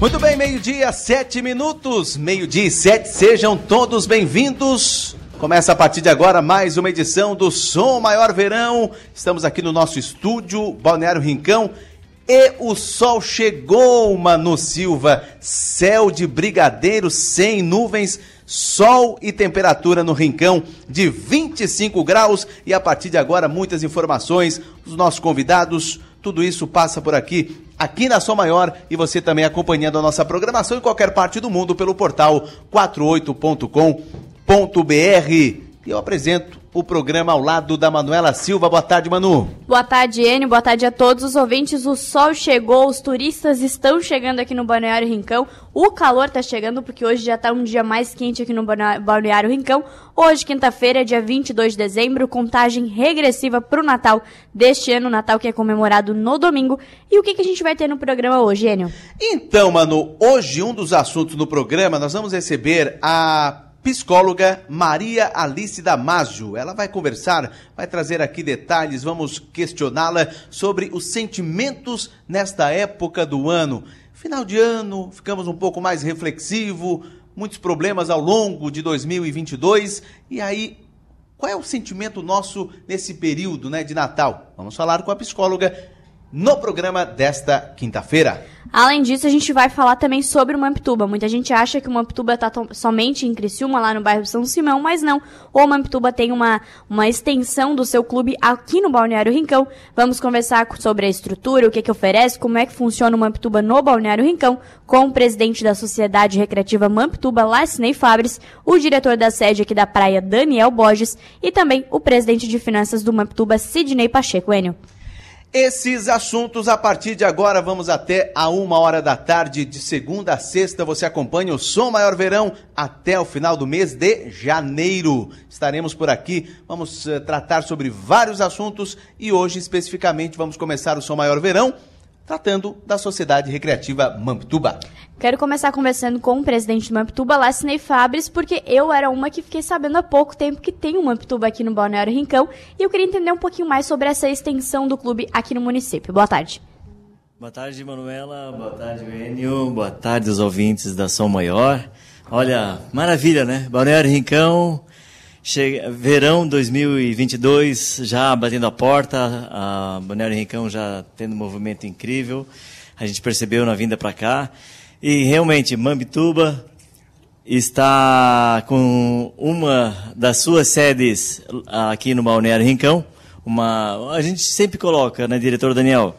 Muito bem, meio-dia, sete minutos. Meio-dia e sete, sejam todos bem-vindos. Começa a partir de agora mais uma edição do Som Maior Verão. Estamos aqui no nosso estúdio, Balneário Rincão. E o sol chegou, Manu Silva. Céu de brigadeiro sem nuvens, sol e temperatura no Rincão de 25 graus. E a partir de agora, muitas informações. Os nossos convidados, tudo isso passa por aqui, aqui na Som Maior. E você também acompanhando a nossa programação em qualquer parte do mundo pelo portal 48.com.br. E eu apresento o programa ao lado da Manuela Silva. Boa tarde, Manu. Boa tarde, Enio. Boa tarde a todos os ouvintes. O sol chegou, os turistas estão chegando aqui no Balneário Rincão. O calor está chegando porque hoje já está um dia mais quente aqui no Balneário Rincão. Hoje, quinta-feira, dia 22 de dezembro, contagem regressiva para o Natal deste ano, Natal que é comemorado no domingo. E o que, que a gente vai ter no programa hoje, Enio? Então, Manu, hoje um dos assuntos no programa, nós vamos receber a psicóloga Maria Alice Damasio. Ela vai conversar, vai trazer aqui detalhes, vamos questioná-la sobre os sentimentos nesta época do ano. Final de ano, ficamos um pouco mais reflexivo, muitos problemas ao longo de 2022 e aí qual é o sentimento nosso nesse período, né, de Natal? Vamos falar com a psicóloga no programa desta quinta-feira. Além disso, a gente vai falar também sobre o Mamptuba. Muita gente acha que o Mamptuba está somente em Criciúma, lá no bairro São Simão, mas não. O Mamptuba tem uma, uma extensão do seu clube aqui no Balneário Rincão. Vamos conversar sobre a estrutura, o que, que oferece, como é que funciona o Mamptuba no Balneário Rincão, com o presidente da Sociedade Recreativa Mamptuba, Larcinei Fabres, o diretor da sede aqui da praia, Daniel Borges, e também o presidente de finanças do Mamptuba, Sidney Pacheco. Enio. Esses assuntos a partir de agora vamos até a uma hora da tarde de segunda a sexta. Você acompanha o Som Maior Verão até o final do mês de janeiro. Estaremos por aqui, vamos uh, tratar sobre vários assuntos e hoje especificamente vamos começar o Som Maior Verão tratando da Sociedade Recreativa Mamptuba. Quero começar conversando com o presidente do Mamptuba, Lassinei Fabres, porque eu era uma que fiquei sabendo há pouco tempo que tem um Mamptuba aqui no Balneário Rincão e eu queria entender um pouquinho mais sobre essa extensão do clube aqui no município. Boa tarde. Boa tarde, Manuela. Boa tarde, Enio. Boa tarde, os ouvintes da Som Maior. Olha, maravilha, né? Balneário Rincão, Chega, verão 2022 já batendo a porta, a Balneário Rincão já tendo um movimento incrível. A gente percebeu na vinda para cá. E realmente, Mambituba está com uma das suas sedes aqui no Balneário Rincão. Uma, a gente sempre coloca, né, diretor Daniel?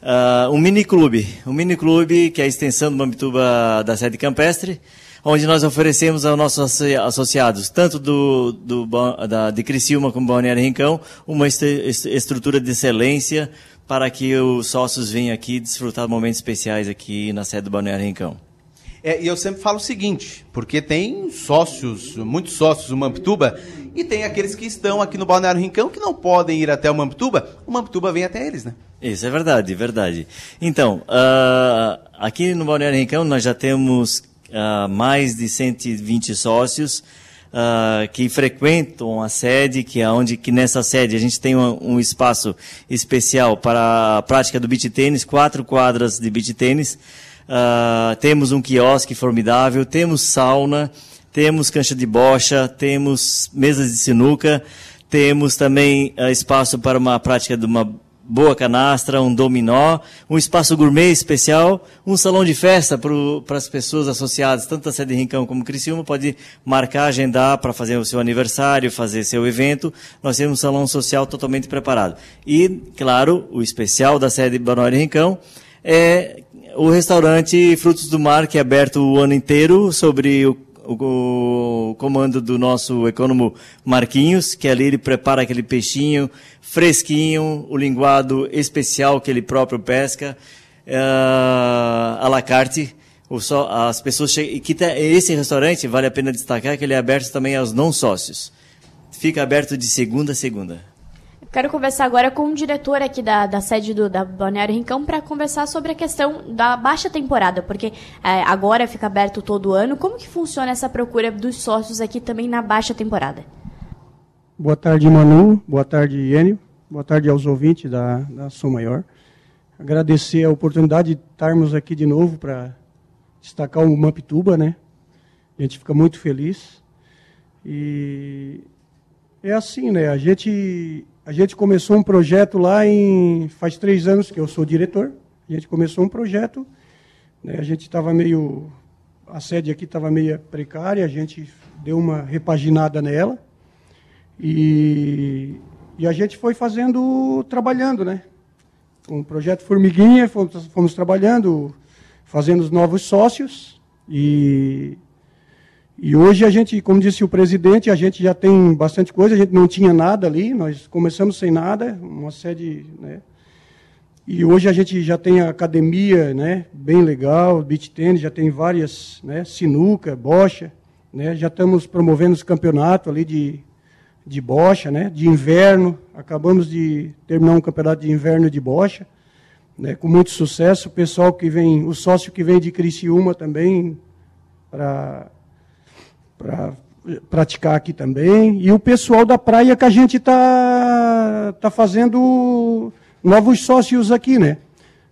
Uh, um mini clube, um mini clube que é a extensão do Mambituba da sede campestre onde nós oferecemos aos nossos associados, tanto do, do da, de Criciúma como Balneário Rincão, uma estrutura de excelência para que os sócios venham aqui desfrutar de momentos especiais aqui na sede do Balneário Rincão. É, e eu sempre falo o seguinte, porque tem sócios, muitos sócios do Mamptuba, e tem aqueles que estão aqui no Balneário Rincão que não podem ir até o Mamptuba, o Mamptuba vem até eles, né? Isso é verdade, verdade. Então, uh, aqui no Balneário Rincão nós já temos uh, mais de 120 sócios uh, que frequentam a sede, que é onde que nessa sede a gente tem um, um espaço especial para a prática do beach tênis, quatro quadras de beach tênis. Uh, temos um quiosque formidável, temos sauna, temos cancha de bocha, temos mesas de sinuca, temos também uh, espaço para uma prática de uma boa canastra, um dominó, um espaço gourmet especial, um salão de festa para as pessoas associadas, tanto da sede Rincão como Criciúma, pode marcar, agendar para fazer o seu aniversário, fazer seu evento. Nós temos um salão social totalmente preparado. E, claro, o especial da sede Banório Rincão é o restaurante Frutos do Mar, que é aberto o ano inteiro sobre o o, comando do nosso econômico Marquinhos, que ali ele prepara aquele peixinho fresquinho, o linguado especial que ele próprio pesca, uh, à la carte. Só, as pessoas chegam, que esse restaurante, vale a pena destacar que ele é aberto também aos não sócios. Fica aberto de segunda a segunda. Quero conversar agora com o diretor aqui da, da sede do, da Balneário Rincão para conversar sobre a questão da baixa temporada, porque é, agora fica aberto todo ano. Como que funciona essa procura dos sócios aqui também na baixa temporada? Boa tarde, Manu. Boa tarde, Enio. Boa tarde aos ouvintes da, da Som Maior. Agradecer a oportunidade de estarmos aqui de novo para destacar o Mampituba, né? A gente fica muito feliz. E é assim, né? A gente, a gente começou um projeto lá em. Faz três anos que eu sou diretor. A gente começou um projeto. Né? A gente estava meio. A sede aqui estava meio precária, a gente deu uma repaginada nela. E, e a gente foi fazendo, trabalhando, né? Um projeto Formiguinha, fomos, fomos trabalhando, fazendo os novos sócios. E e hoje a gente, como disse o presidente, a gente já tem bastante coisa, a gente não tinha nada ali, nós começamos sem nada, uma sede, né? E hoje a gente já tem academia, né, bem legal, beach tennis, já tem várias, né, sinuca, bocha, né? Já estamos promovendo os campeonatos ali de de bocha, né, de inverno. Acabamos de terminar um campeonato de inverno de bocha, né, com muito sucesso. O pessoal que vem, o sócio que vem de Criciúma também para para praticar aqui também. E o pessoal da praia que a gente está tá fazendo novos sócios aqui, né?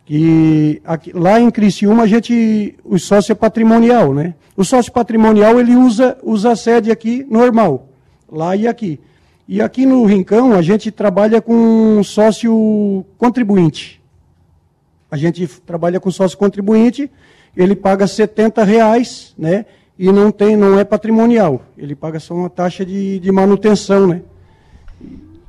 Que aqui, lá em Criciúma a gente, o sócio é patrimonial, né? O sócio patrimonial ele usa, usa a sede aqui normal, lá e aqui. E aqui no Rincão a gente trabalha com sócio contribuinte. A gente trabalha com sócio contribuinte, ele paga 70 reais, né? E não tem, não é patrimonial. Ele paga só uma taxa de, de manutenção, né?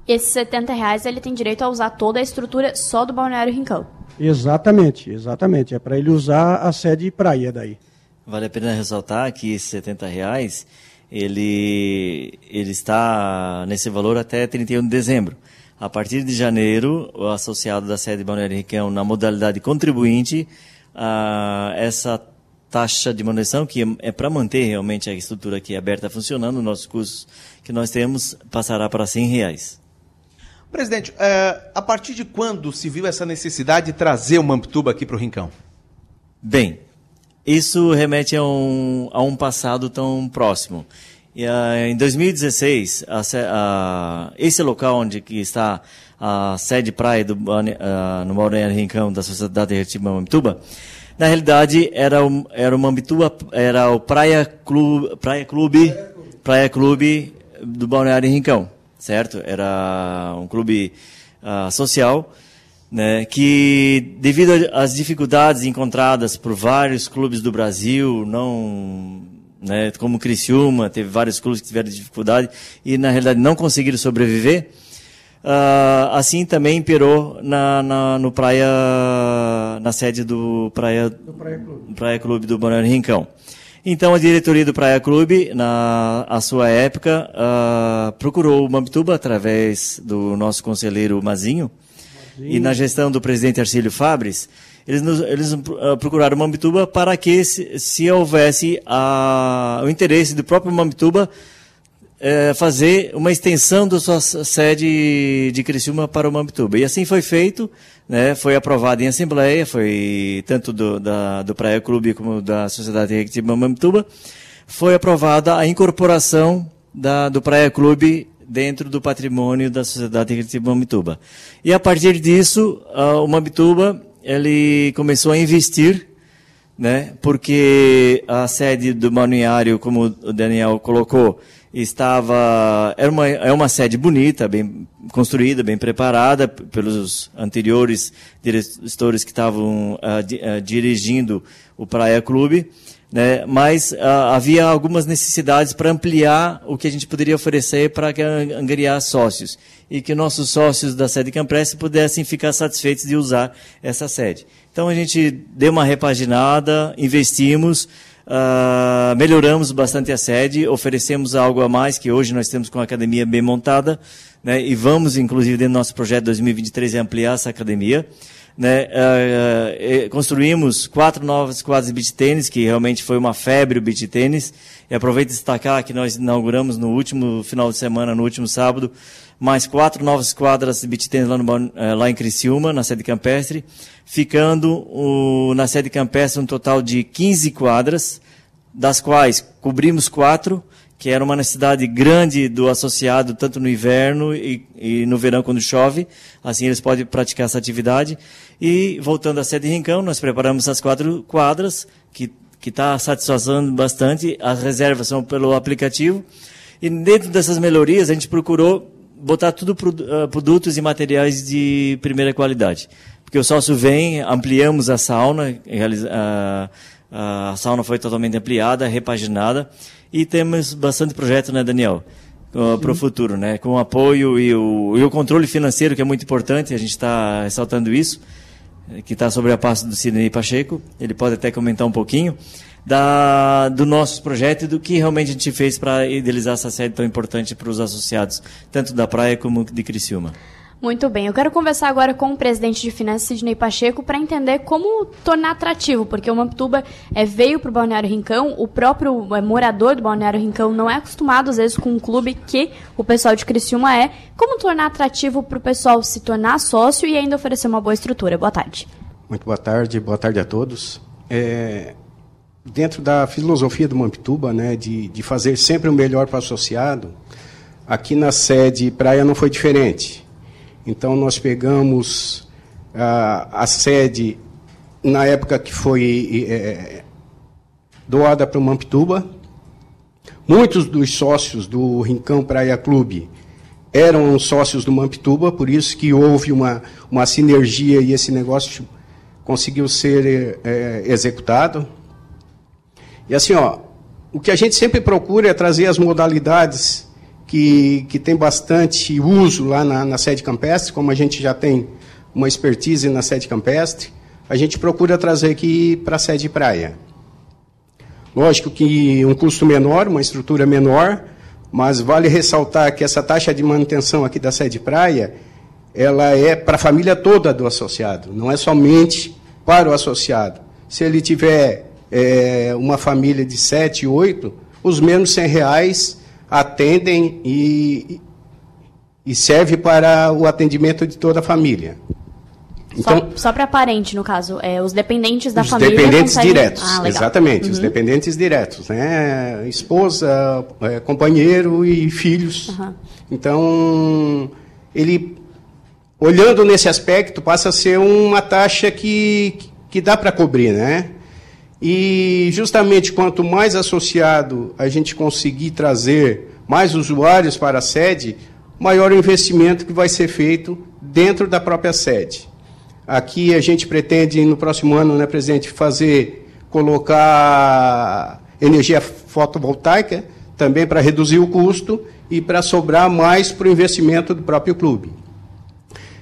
Esses 70 reais ele tem direito a usar toda a estrutura só do Balneário Rincão. Exatamente, exatamente. É para ele usar a sede praia daí. Vale a pena ressaltar que esses 70 reais ele, ele está nesse valor até 31 de dezembro. A partir de janeiro, o associado da sede Balneário Rincão, na modalidade contribuinte, ah, essa taxa de manutenção, que é para manter realmente a estrutura aqui aberta funcionando, nossos custos que nós temos passará para 100 reais. Presidente, é, a partir de quando se viu essa necessidade de trazer o Mamptuba aqui para o Rincão? Bem, isso remete a um, a um passado tão próximo. E, uh, em 2016, a, a, esse local onde que está a sede praia do, uh, no Balneário Rincão da Sociedade Retibã Mamptuba, na realidade, era o, era o Mambituba, era o Praia Clube, Praia Clube, Praia Clube do Balneário Rincão, certo? Era um clube uh, social, né, que devido às dificuldades encontradas por vários clubes do Brasil, não, né, como Criciúma, teve vários clubes que tiveram dificuldade e na realidade não conseguiram sobreviver. Uh, assim também imperou na, na, no praia, na sede do Praia, do praia, Clube. praia Clube do Balneário Rincão. Então a diretoria do Praia Clube, na a sua época, uh, procurou o Mambituba através do nosso conselheiro Mazinho, Mazinho, e na gestão do presidente Arcílio Fabres, eles, nos, eles uh, procuraram o Mambituba para que se, se houvesse o interesse do próprio Mambituba é, fazer uma extensão da sua sede de Criciúma para o Mambituba. E assim foi feito, né, foi aprovado em assembleia, foi tanto do, da, do Praia Clube como da Sociedade Recreativa Mambituba, foi aprovada a incorporação da, do Praia Clube dentro do patrimônio da Sociedade Recreativa Mambituba. E a partir disso, uh, o Mambituba ele começou a investir né, porque a sede do balneário, como o Daniel colocou, estava era uma é uma sede bonita, bem construída, bem preparada pelos anteriores diretores que estavam uh, di, uh, dirigindo o Praia Clube, né? Mas uh, havia algumas necessidades para ampliar o que a gente poderia oferecer para angariar sócios e que nossos sócios da sede Campreste pudessem ficar satisfeitos de usar essa sede. Então a gente deu uma repaginada, investimos Uh, melhoramos bastante a sede, oferecemos algo a mais que hoje nós temos com a academia bem montada, né, e vamos, inclusive, dentro do nosso projeto 2023, ampliar essa academia. Né, uh, construímos quatro novas quadras de beach tênis, que realmente foi uma febre o beach tênis. E aproveito destacar que nós inauguramos no último final de semana, no último sábado, mais quatro novas quadras de beach tênis lá, no, eh, lá em Criciúma, na sede campestre, ficando o, na sede campestre um total de 15 quadras, das quais cobrimos quatro, que era uma necessidade grande do associado, tanto no inverno e, e, no verão quando chove, assim eles podem praticar essa atividade. E voltando à sede Rincão, nós preparamos as quatro quadras, que está satisfazendo bastante. As reservas são pelo aplicativo. E dentro dessas melhorias, a gente procurou botar tudo uh, produtos e materiais de primeira qualidade. Porque o sócio vem, ampliamos a sauna, a, a sauna foi totalmente ampliada, repaginada, e temos bastante projeto, né, Daniel? Uh, para o futuro, né? Com o apoio e o, e o controle financeiro, que é muito importante, a gente está ressaltando isso, que está sobre a pasta do Sidney Pacheco, ele pode até comentar um pouquinho da, do nosso projeto e do que realmente a gente fez para idealizar essa sede tão importante para os associados, tanto da praia como de Criciúma. Muito bem, eu quero conversar agora com o presidente de finanças, Sidney Pacheco, para entender como tornar atrativo, porque o Mamptuba é, veio para o Balneário Rincão, o próprio é, morador do Balneário Rincão não é acostumado, às vezes, com um clube que o pessoal de Criciúma é. Como tornar atrativo para o pessoal se tornar sócio e ainda oferecer uma boa estrutura? Boa tarde. Muito boa tarde, boa tarde a todos. É, dentro da filosofia do Mamptuba, né, de, de fazer sempre o melhor para o associado, aqui na sede Praia não foi diferente. Então, nós pegamos a, a sede na época que foi é, doada para o Mamptuba. Muitos dos sócios do Rincão Praia Clube eram sócios do Mamptuba, por isso que houve uma, uma sinergia e esse negócio conseguiu ser é, executado. E assim, ó, o que a gente sempre procura é trazer as modalidades que, que tem bastante uso lá na, na sede campestre, como a gente já tem uma expertise na sede campestre, a gente procura trazer aqui para a sede praia. Lógico que um custo menor, uma estrutura menor, mas vale ressaltar que essa taxa de manutenção aqui da sede praia, ela é para a família toda do associado, não é somente para o associado. Se ele tiver é, uma família de sete, oito, os menos 100 reais atendem e, e serve para o atendimento de toda a família. Então, só, só para parente, no caso, é, os dependentes da os família. Dependentes conseguem... diretos, ah, exatamente, uhum. os dependentes diretos, né? Esposa, é, companheiro e filhos. Uhum. Então, ele, olhando nesse aspecto, passa a ser uma taxa que, que dá para cobrir, né? E justamente quanto mais associado a gente conseguir trazer mais usuários para a sede, maior o investimento que vai ser feito dentro da própria sede. Aqui a gente pretende, no próximo ano, né, presidente, fazer, colocar energia fotovoltaica, também para reduzir o custo e para sobrar mais para o investimento do próprio clube.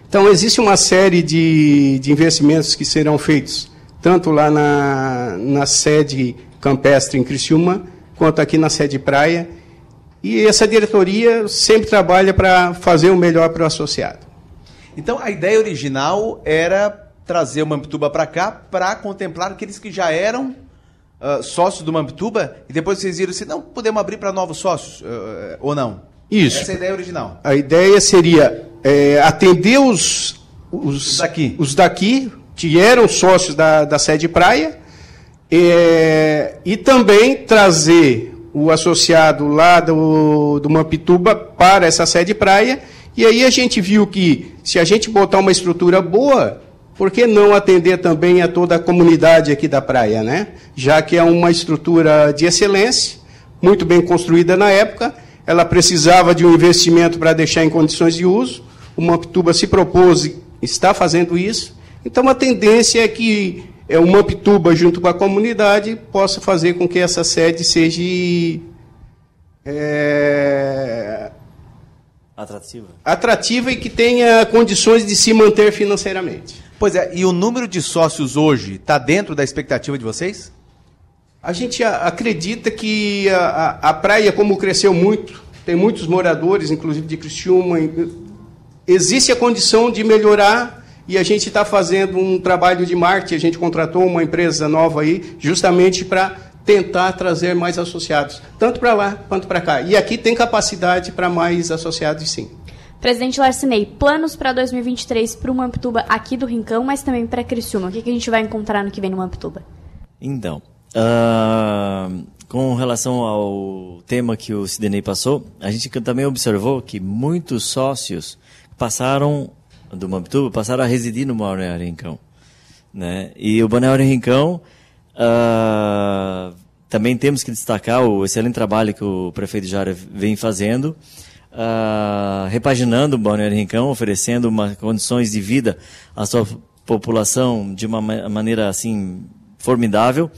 Então, existe uma série de, de investimentos que serão feitos tanto lá na, na sede campestre em Criciúma, quanto aqui na sede praia. E essa diretoria sempre trabalha para fazer o melhor para o associado. Então, a ideia original era trazer o Mamptuba para cá para contemplar aqueles que já eram uh, sócios do Mamptuba e depois vocês viram assim, não, podemos abrir para novos sócios uh, ou não? Isso. Essa é a ideia original. A ideia seria é, atender os, os, daqui. os daqui, que eram sócios da, da sede praia, é, e também trazer o associado lá do, do Mampituba para essa sede praia. E aí a gente viu que se a gente botar uma estrutura boa, por que não atender também a toda a comunidade aqui da praia, né? Já que é uma estrutura de excelência, muito bem construída na época, ela precisava de um investimento para deixar em condições de uso. O Mampituba se propôs, está fazendo isso, então a tendência é que é, o Mamptuba, junto com a comunidade, possa fazer com que essa sede seja é, atrativa. atrativa e que tenha condições de se manter financeiramente. Pois é, e o número de sócios hoje está dentro da expectativa de vocês? A gente acredita que a, a, a, praia, como cresceu muito, tem muitos moradores, inclusive de Criciúma, existe a condição de melhorar e a gente está fazendo um trabalho de marketing, a gente contratou uma empresa nova aí, justamente para tentar trazer mais associados, tanto para lá quanto para cá. E aqui tem capacidade para mais associados, sim. Presidente Larcinei, planos para 2023 para o Mamptuba aqui do Rincão, mas também para Criciúma. O que, que, a gente vai encontrar no que vem no Mamptuba? Então, uh, com relação ao tema que o Sidney passou, a gente também observou que muitos sócios passaram do Mampituba passaram a residir no Balneário Rincão. Né? E o Balneário Rincão, Uh, também temos que destacar o excelente trabalho que o prefeito Jara vem fazendo, uh, repaginando o Balneário Rincão, oferecendo uma, condições de vida à sua população de uma maneira assim formidável.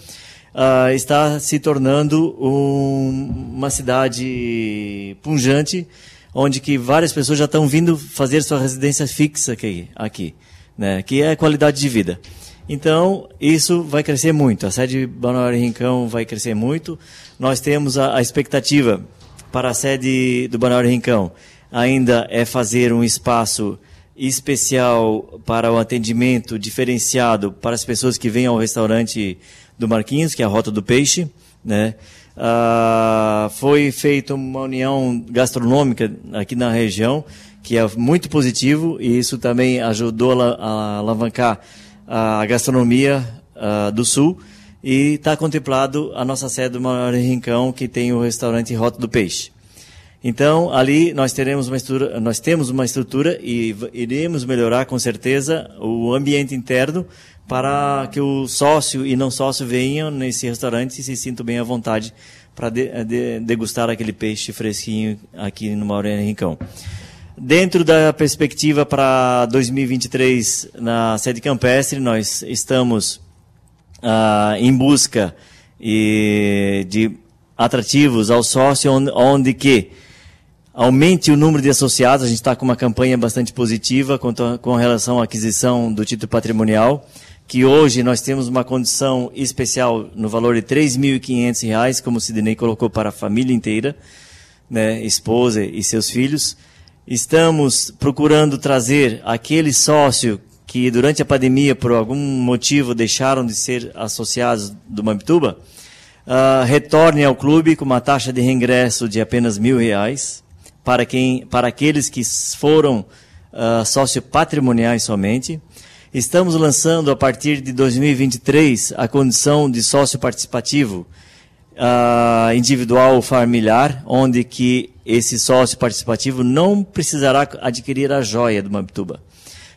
Uh, está se tornando um, uma cidade punjante, onde que várias pessoas já estão vindo fazer sua residência fixa aqui, aqui né, que é qualidade de vida. Então, isso vai crescer muito. A sede Balneário Rincão vai crescer muito. Nós temos a, a expectativa para a sede do Balneário Rincão ainda é fazer um espaço especial para o atendimento diferenciado para as pessoas que vêm ao restaurante do Marquinhos, que é a Rota do Peixe, né? Ah, foi feita uma união gastronômica aqui na região, que é muito positivo, e isso também ajudou a, a alavancar a gastronomia uh, do Sul e está contemplado a nossa sede do Maior Rincão, que tem o restaurante Rota do Peixe. Então, ali nós teremos uma estrutura, nós temos uma estrutura e iremos melhorar com certeza o ambiente interno para que o sócio e não sócio venham nesse restaurante e se sintam bem à vontade para de, de, degustar aquele peixe fresquinho aqui no Maior Rincão. Dentro da perspectiva para 2023 na sede campestre, nós estamos ah, em busca e, de atrativos ao sócio, onde, onde, que aumente o número de associados. A gente está com uma campanha bastante positiva a, com relação à aquisição do título patrimonial, que hoje nós temos uma condição especial no valor de R$ 3.500, como o Sidney colocou para a família inteira, né, esposa e seus filhos Estamos procurando trazer aquele sócio que durante a pandemia, por algum motivo, deixaram de ser associados do Mambituba, uh, retornem ao clube com uma taxa de reingresso de apenas mil reais para, quem, para aqueles que foram uh, sócio patrimoniais somente. Estamos lançando a partir de 2023 a condição de sócio participativo uh, individual ou familiar, onde que esse sócio participativo não precisará adquirir a joia do Mambituba,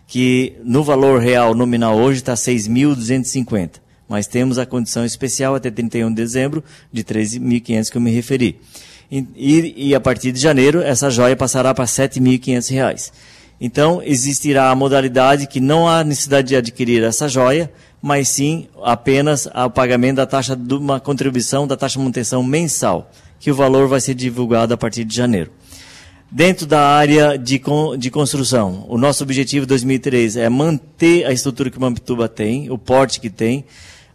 que no valor real nominal hoje está 6.250, mas temos a condição especial até 31 de dezembro de 13.500 que eu me referi. E, e, a partir de janeiro, essa joia passará para R$ 7.500. Então, existirá a modalidade que não há necessidade de adquirir essa joia, mas sim apenas o pagamento da taxa de uma contribuição da taxa de manutenção mensal, que o valor vai ser divulgado a partir de janeiro. Dentro da área de, de construção, o nosso objetivo em 2003 é manter a estrutura que Mampituba tem, o porte que tem,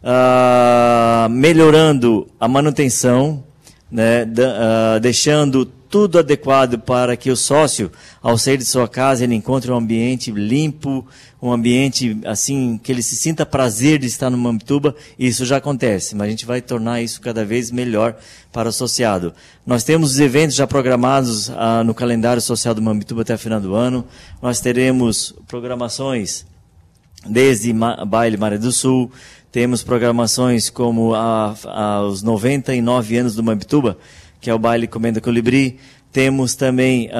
uh, melhorando a manutenção, né, uh, deixando tudo adequado para que o sócio, ao sair de sua casa, ele encontre um ambiente limpo, um ambiente assim que ele se sinta prazer de estar no Mambituba. Isso já acontece, mas a gente vai tornar isso cada vez melhor para o associado. Nós temos os eventos já programados ah, no calendário social do Mambituba até o final do ano. Nós teremos programações desde Ma Baile Maré do Sul, temos programações como a, a, os 99 anos do Mambituba, que é o baile Comenda Colibri. Temos também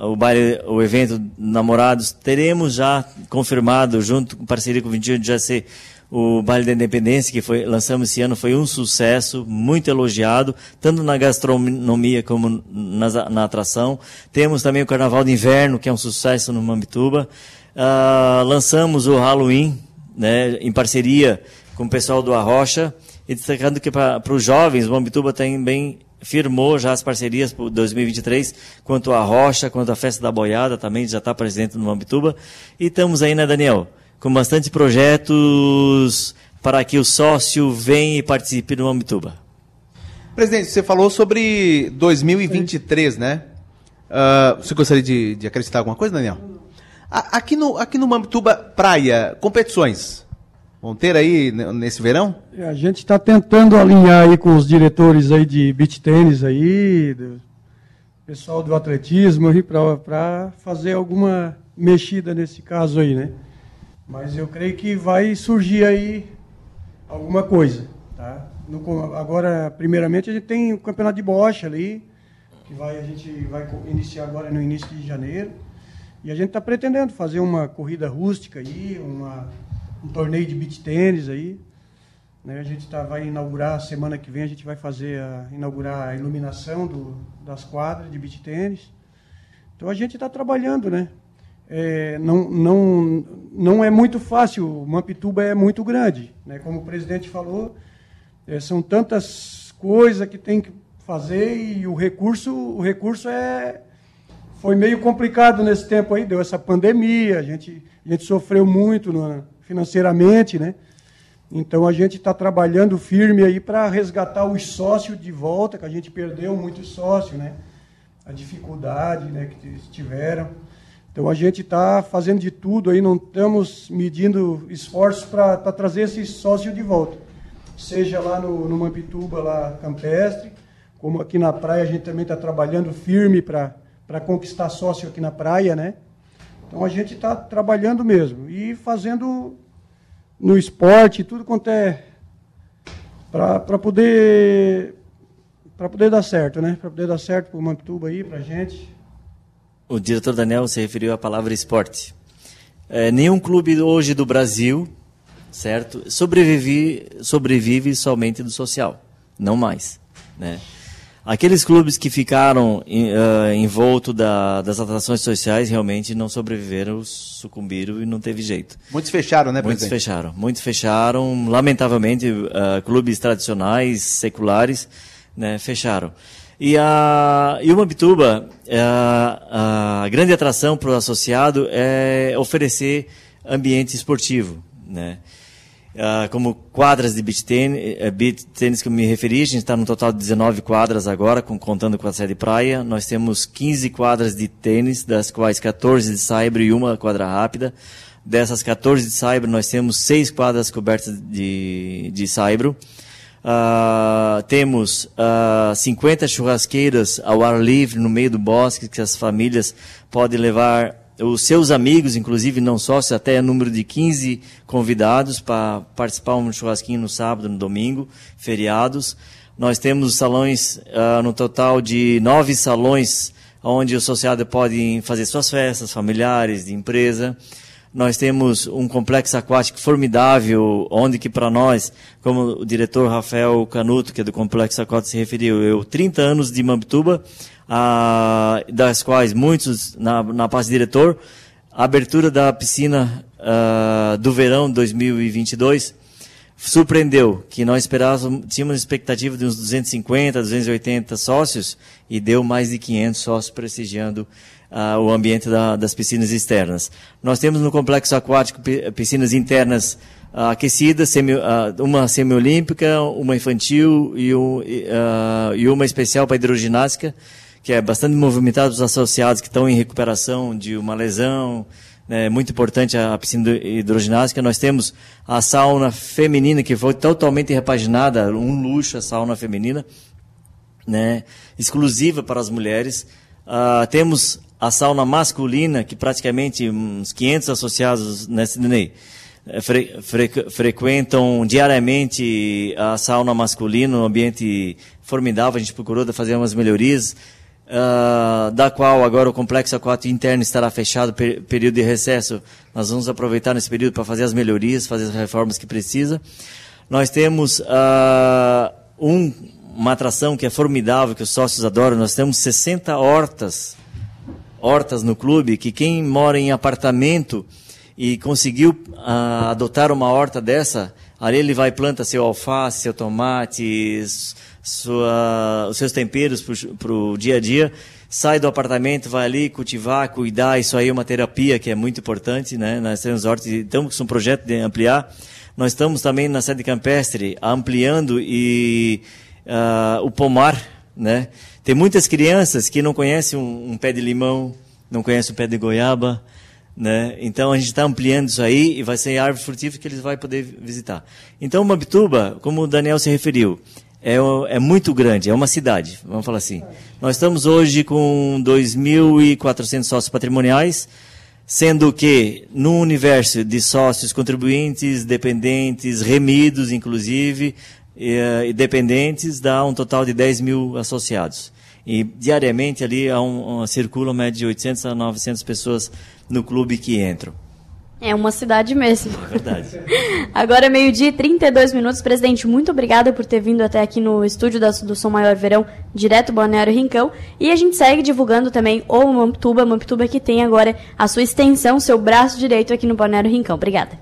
o baile, o evento Namorados. Teremos já confirmado, junto com parceria com o 21 de Jacê, o baile da Independência, que foi, lançamos esse ano, foi um sucesso, muito elogiado, tanto na gastronomia como na, na atração. Temos também o Carnaval de Inverno, que é um sucesso no Mambituba. Uh, lançamos o Halloween, né, em parceria com o pessoal do Arrocha. E destacando que para os jovens, o Mambituba também firmou já as parcerias para 2023, quanto a Rocha, quanto a Festa da Boiada, também já está presente no Mambituba. E estamos aí, né, Daniel? Com bastante projetos para que o sócio venha e participe no Mambituba. Presidente, você falou sobre 2023, Sim. né? Uh, você gostaria de, de acrescentar alguma coisa, Daniel? Aqui no, aqui no Mambituba, praia, competições. Vão ter aí nesse verão? É, a gente está tentando alinhar aí com os diretores aí de beach tênis aí, do pessoal do atletismo aí, para fazer alguma mexida nesse caso aí, né? Mas eu creio que vai surgir aí alguma coisa, tá? No, agora, primeiramente, a gente tem o campeonato de bocha ali, que vai, a gente vai iniciar agora no início de janeiro. E a gente está pretendendo fazer uma corrida rústica aí, uma um torneio de beach tênis aí. Né? A gente tá, vai inaugurar, semana que vem a gente vai fazer a, inaugurar a iluminação do, das quadras de beach tênis. Então a gente está trabalhando, né? É, não, não, não é muito fácil, Mampituba é muito grande. Né? Como o presidente falou, é, são tantas coisas que tem que fazer e o recurso, o recurso é, foi meio complicado nesse tempo aí, deu essa pandemia, a gente, a gente sofreu muito no, financeiramente, né? Então a gente está trabalhando firme aí para resgatar os sócios de volta, que a gente perdeu muitos sócios, né? A dificuldade né, que tiveram. Então a gente está fazendo de tudo aí, não estamos medindo esforços para trazer esses sócios de volta. Seja lá no, no Mampituba, lá campestre, como aqui na praia a gente também está trabalhando firme para conquistar sócio aqui na praia, né? Então a gente está trabalhando mesmo e fazendo no esporte, tudo quanto é para poder para poder dar certo, né? Para poder dar certo para o Mampituba aí, para a gente. O diretor Daniel se referiu à palavra esporte. É, nenhum clube hoje do Brasil, certo, sobrevive sobrevive somente do social, não mais, né? Aqueles clubes que ficaram em, uh, envolto da, das atrações sociais realmente não sobreviveram, sucumbiram e não teve jeito. Muitos fecharam, né, Muitos presidente? fecharam. Muitos fecharam. Lamentavelmente, uh, clubes tradicionais, seculares, né, fecharam. E a e uma Bituba, a, a grande atração para o associado é oferecer ambiente esportivo, né? Uh, como quadras de beach tênis, uh, beach que eu me referi, a gente está no total de 19 quadras agora, com, contando com a sede praia. Nós temos 15 quadras de tênis, das quais 14 de saibro e uma quadra rápida. Dessas 14 de saibro, nós temos 6 quadras cobertas de, de saibro. Uh, temos uh, 50 churrasqueiras ao ar livre no meio do bosque, que as famílias podem levar os seus amigos, inclusive não sócios, até número de 15 convidados para participar um churrasquinho no sábado, no domingo, feriados. Nós temos salões, uh, no total de nove salões, onde o associado pode fazer suas festas familiares, de empresa. Nós temos um complexo aquático formidável, onde que para nós, como o diretor Rafael Canuto, que é do complexo aquático se referiu, eu 30 anos de Mambituba, ah, das quais muitos na, na parte diretor, abertura da piscina ah, do verão 2022 surpreendeu, que nós esperávamos, tínhamos expectativa de uns 250, 280 sócios e deu mais de 500 sócios prestigiando ah, o ambiente da, das piscinas externas. Nós temos no complexo aquático piscinas internas ah, aquecidas, semi, ah, uma semiolímpica, uma infantil e, um, e uma especial para hidroginástica que é bastante movimentado os associados que estão em recuperação de uma lesão, né, muito importante a piscina hidroginástica. Nós temos a sauna feminina, que foi totalmente repaginada, um luxo a sauna feminina, né, exclusiva para as mulheres. Uh, temos a sauna masculina, que praticamente uns 500 associados nessa Sidney eh, fre, fre, frequentam diariamente a sauna masculina, um ambiente formidável. A gente procurou fazer umas melhorias uh, da qual agora o complexo aquático interno estará fechado, per, período de recesso. Nós vamos aproveitar nesse período para fazer as melhorias, fazer as reformas que precisa. Nós temos uh, um, uma atração que é formidável, que os sócios adoram. Nós temos 60 hortas, hortas no clube, que quem mora em apartamento e conseguiu uh, adotar uma horta dessa, ali ele vai planta seu alface, seu tomate, sua, os seus temperos para o dia a dia, sai do apartamento, vai ali cultivar, cuidar, isso aí é uma terapia que é muito importante, né? Nós temos hortas, estamos com um projeto de ampliar. Nós estamos também na sede campestre ampliando e uh, o pomar, né? Tem muitas crianças que não conhecem um, um pé de limão, não conhecem um pé de goiaba, né? Então a gente está ampliando isso aí e vai ser árvore frutífera que eles vão poder visitar. Então Mabituba, como o Daniel se referiu, é, é muito grande, é uma cidade, vamos falar assim. Nós estamos hoje com 2.400 sócios patrimoniais, sendo que no universo de sócios contribuintes, dependentes, remidos, inclusive, e, e dependentes, dá um total de 10 mil associados. E diariamente ali há um, um, circula uma média de 800 a 900 pessoas no clube que entram. É uma cidade mesmo. É verdade. Agora, meio-dia e 32 minutos. Presidente, muito obrigada por ter vindo até aqui no estúdio da, do Som Maior Verão, direto Balneário Rincão. E a gente segue divulgando também o Mamptuba, Mamptuba que tem agora a sua extensão, seu braço direito aqui no Balneário Rincão. Obrigada.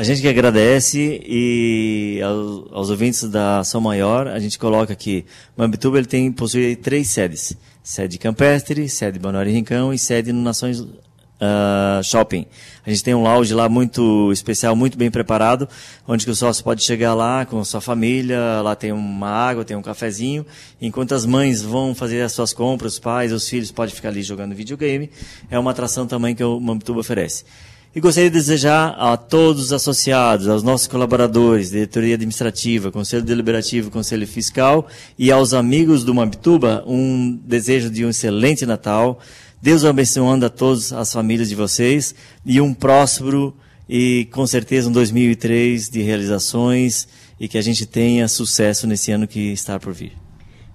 A gente que agradece e aos, aos ouvintes da Som Maior, a gente coloca que Mamptuba ele tem, possui três sedes. Sede campestre, sede Balneário Rincão e sede no Nações uh, shopping. A gente tem um lounge lá muito especial, muito bem preparado, onde o sócio pode chegar lá com sua família, lá tem uma água, tem um cafezinho, enquanto as mães vão fazer as suas compras, os pais, os filhos podem ficar ali jogando videogame. É uma atração também que o Mamptuba oferece. E gostaria de desejar a todos os associados, aos nossos colaboradores, diretoria administrativa, conselho deliberativo, conselho fiscal e aos amigos do Mamptuba um desejo de um excelente Natal, Deus abençoando a todas as famílias de vocês e um próspero e com certeza um 2003 de realizações e que a gente tenha sucesso nesse ano que está por vir.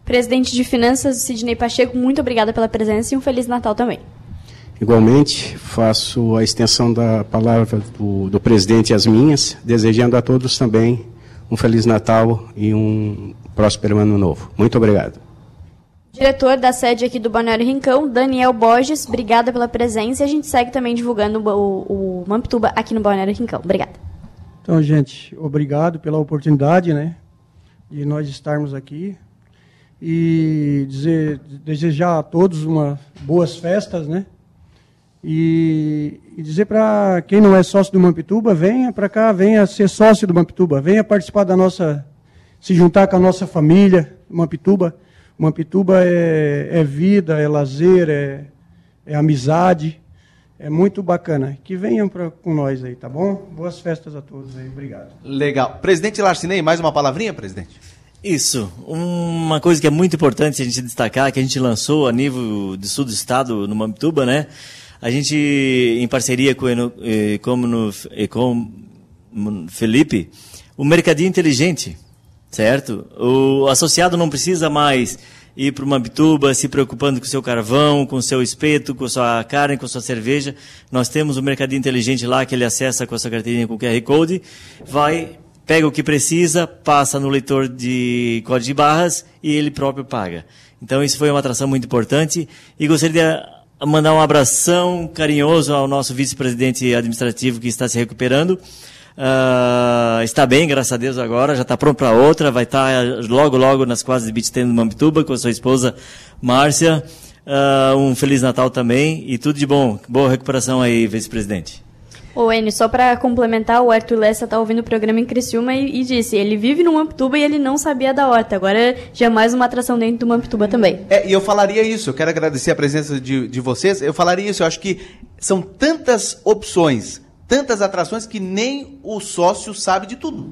Presidente de Finanças, Sidney Pacheco, muito obrigada pela presença e um Feliz Natal também. Igualmente, faço a extensão da palavra do, do presidente às minhas, desejando a todos também um Feliz Natal e um próspero ano novo. Muito obrigado. Diretor da sede aqui do Balneário Rincão, Daniel Borges, obrigada pela presença e a gente segue também divulgando o, o Mamptuba aqui no Balneário Rincão. Obrigada. Então, gente, obrigado pela oportunidade, né, de nós estarmos aqui e dizer, desejar a todos uma boas festas, né, e, e dizer para quem não é sócio do Mamptuba, venha para cá, venha ser sócio do Mamptuba, venha participar da nossa, se juntar com a nossa família, Mamptuba Mampituba é, é vida, é lazer, é, é amizade. É muito bacana. Que venham pra, com nós aí, tá bom? Boas festas a todos aí. Obrigado. Legal. Presidente Larcinei, mais uma palavrinha, presidente? Isso. Uma coisa que é muito importante a gente destacar, que a gente lançou a nível do sul do estado, no Mampituba, né? A gente, em parceria com o eh, no, com Felipe, o Mercadinho Inteligente certo? O associado não precisa mais ir para uma bituba se preocupando com o seu carvão, com o seu espeto, com a sua carne, com a sua cerveja. Nós temos o mercadinho inteligente lá que ele acessa com a sua carteirinha com o QR Code, vai, pega o que precisa, passa no leitor de código de barras e ele próprio paga. Então isso foi uma atração muito importante e gostaria de mandar um abração carinhoso ao nosso vice-presidente administrativo que está se recuperando. Uh, está bem, graças a Deus agora, já está pronto para outra, vai estar tá logo, logo nas quadras de beach tennis do Mampituba com a sua esposa Márcia. Uh, um Feliz Natal também e tudo de bom. Boa recuperação aí, vice-presidente. Ô, Enio, só para complementar, o Arthur Lessa está ouvindo o programa em Criciúma e, e, disse, ele vive no Mamptuba e ele não sabia da horta. Agora já é mais uma atração dentro do Mamptuba também. É, e eu falaria isso, eu quero agradecer a presença de, de vocês. Eu falaria isso, eu acho que são tantas opções tantas atrações que nem o sócio sabe de tudo.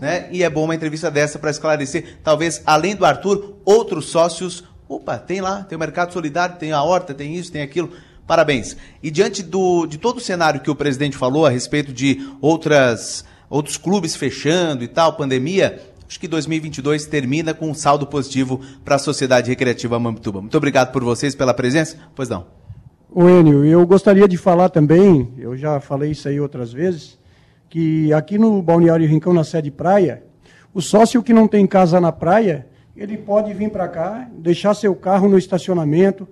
Né? E é bom uma entrevista dessa para esclarecer, talvez, além do Arthur, outros sócios. Opa, tem lá, tem o Mercado Solidário, tem a Horta, tem isso, tem aquilo. Parabéns. E diante do, de todo o cenário que o presidente falou a respeito de outras, outros clubes fechando e tal, pandemia, acho que 2022 termina com um saldo positivo para a Sociedade Recreativa Mamptuba. Muito obrigado por vocês, pela presença. Pois não. O Enio, eu gostaria de falar também, eu já falei isso aí outras vezes, que aqui no Balneário Rincão, na sede praia, o sócio que não tem casa na praia, ele pode vir para cá, deixar seu carro no estacionamento,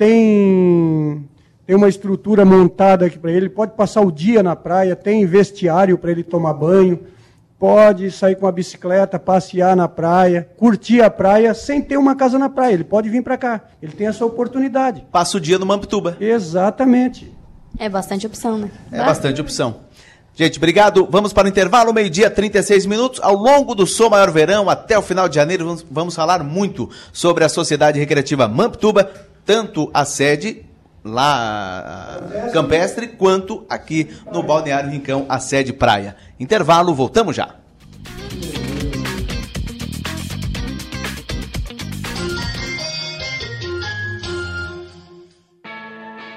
tem, tem uma estrutura montada aqui para ele, pode passar o dia na praia, tem vestiário para ele tomar banho, pode sair com a bicicleta, passear na praia, curtir a praia sem ter uma casa na praia. Ele pode vir para cá. Ele tem essa oportunidade. Passa o dia no Mamptuba. Exatamente. É bastante opção, né? É bastante opção. Gente, obrigado. Vamos para o intervalo, meio-dia, 36 minutos. Ao longo do Sou Maior Verão, até o final de janeiro, vamos, vamos falar muito sobre a Sociedade Recreativa Mamptuba, tanto a sede lá campestre, quanto aqui no Balneário Rincão, a sede praia. Intervalo, voltamos já.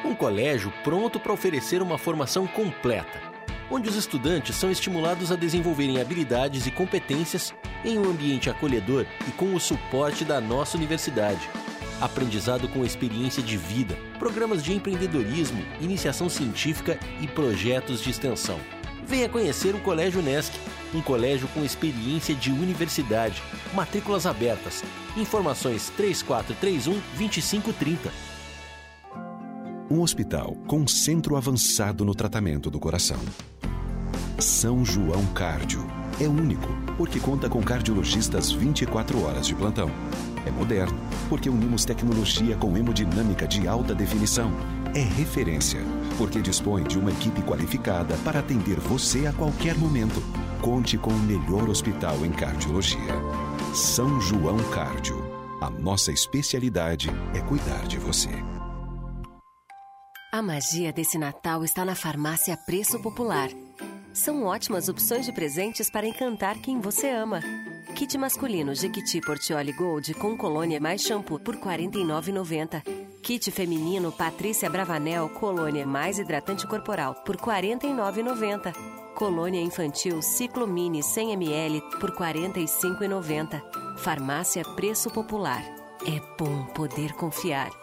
Um colégio pronto para oferecer uma formação completa, onde os estudantes são estimulados a desenvolverem habilidades e competências em um ambiente acolhedor e com o suporte da nossa universidade aprendizado com experiência de vida, programas de empreendedorismo, iniciação científica e projetos de extensão. Venha conhecer o Colégio Nesc, um colégio com experiência de universidade. Matrículas abertas. Informações 3431 2530. Um hospital com centro avançado no tratamento do coração. São João Cárdio. É único, porque conta com cardiologistas 24 horas de plantão. É moderno, porque unimos tecnologia com hemodinâmica de alta definição. É referência, porque dispõe de uma equipe qualificada para atender você a qualquer momento. Conte com o melhor hospital em cardiologia. São João Cárdio. A nossa especialidade é cuidar de você. A magia desse Natal está na Farmácia Preço Popular. São ótimas opções de presentes para encantar quem você ama. Kit masculino Jequiti Portioli Gold com colônia mais shampoo por R$ 49,90. Kit feminino Patrícia Bravanel colônia mais hidratante corporal por R$ 49,90. Colônia infantil Ciclo Mini 100 ml por R$ 45,90. Farmácia Preço Popular. É bom poder confiar.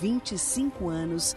25 anos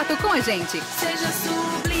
contato com a gente. Seja sublime.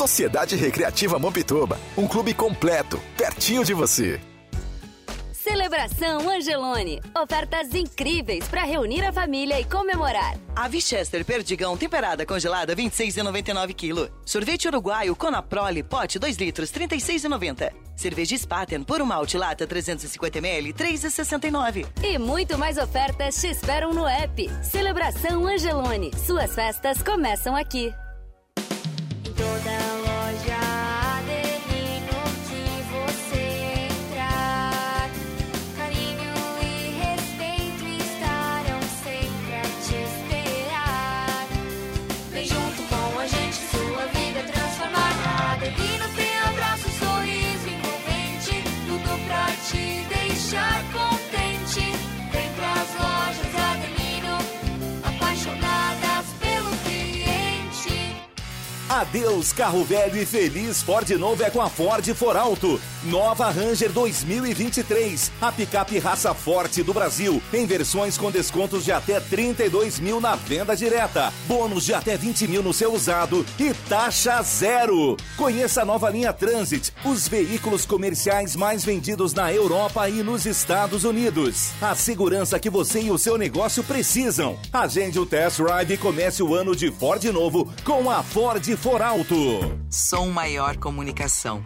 Sociedade Recreativa Mampituba, um clube completo, pertinho de você. Celebração Angelone. Ofertas incríveis para reunir a família e comemorar. Ave Chester Perdigão temperada congelada 26,99 kg. Sorvete uruguaio Conaprole pote 2 litros 36,90. Cerveja Spaten por uma lata 350 ml 3,69. E muito mais ofertas te esperam no app. Celebração Angelone. Suas festas começam aqui. Toda Adeus carro velho e feliz Ford novo é com a Ford For Alto. Nova Ranger 2023, a picape raça forte do Brasil, em versões com descontos de até 32 mil na venda direta, bônus de até 20 mil no seu usado e taxa zero. Conheça a nova linha Transit, os veículos comerciais mais vendidos na Europa e nos Estados Unidos. A segurança que você e o seu negócio precisam. Agende o test drive e comece o ano de Ford novo com a Ford For Alto. Som Maior Comunicação.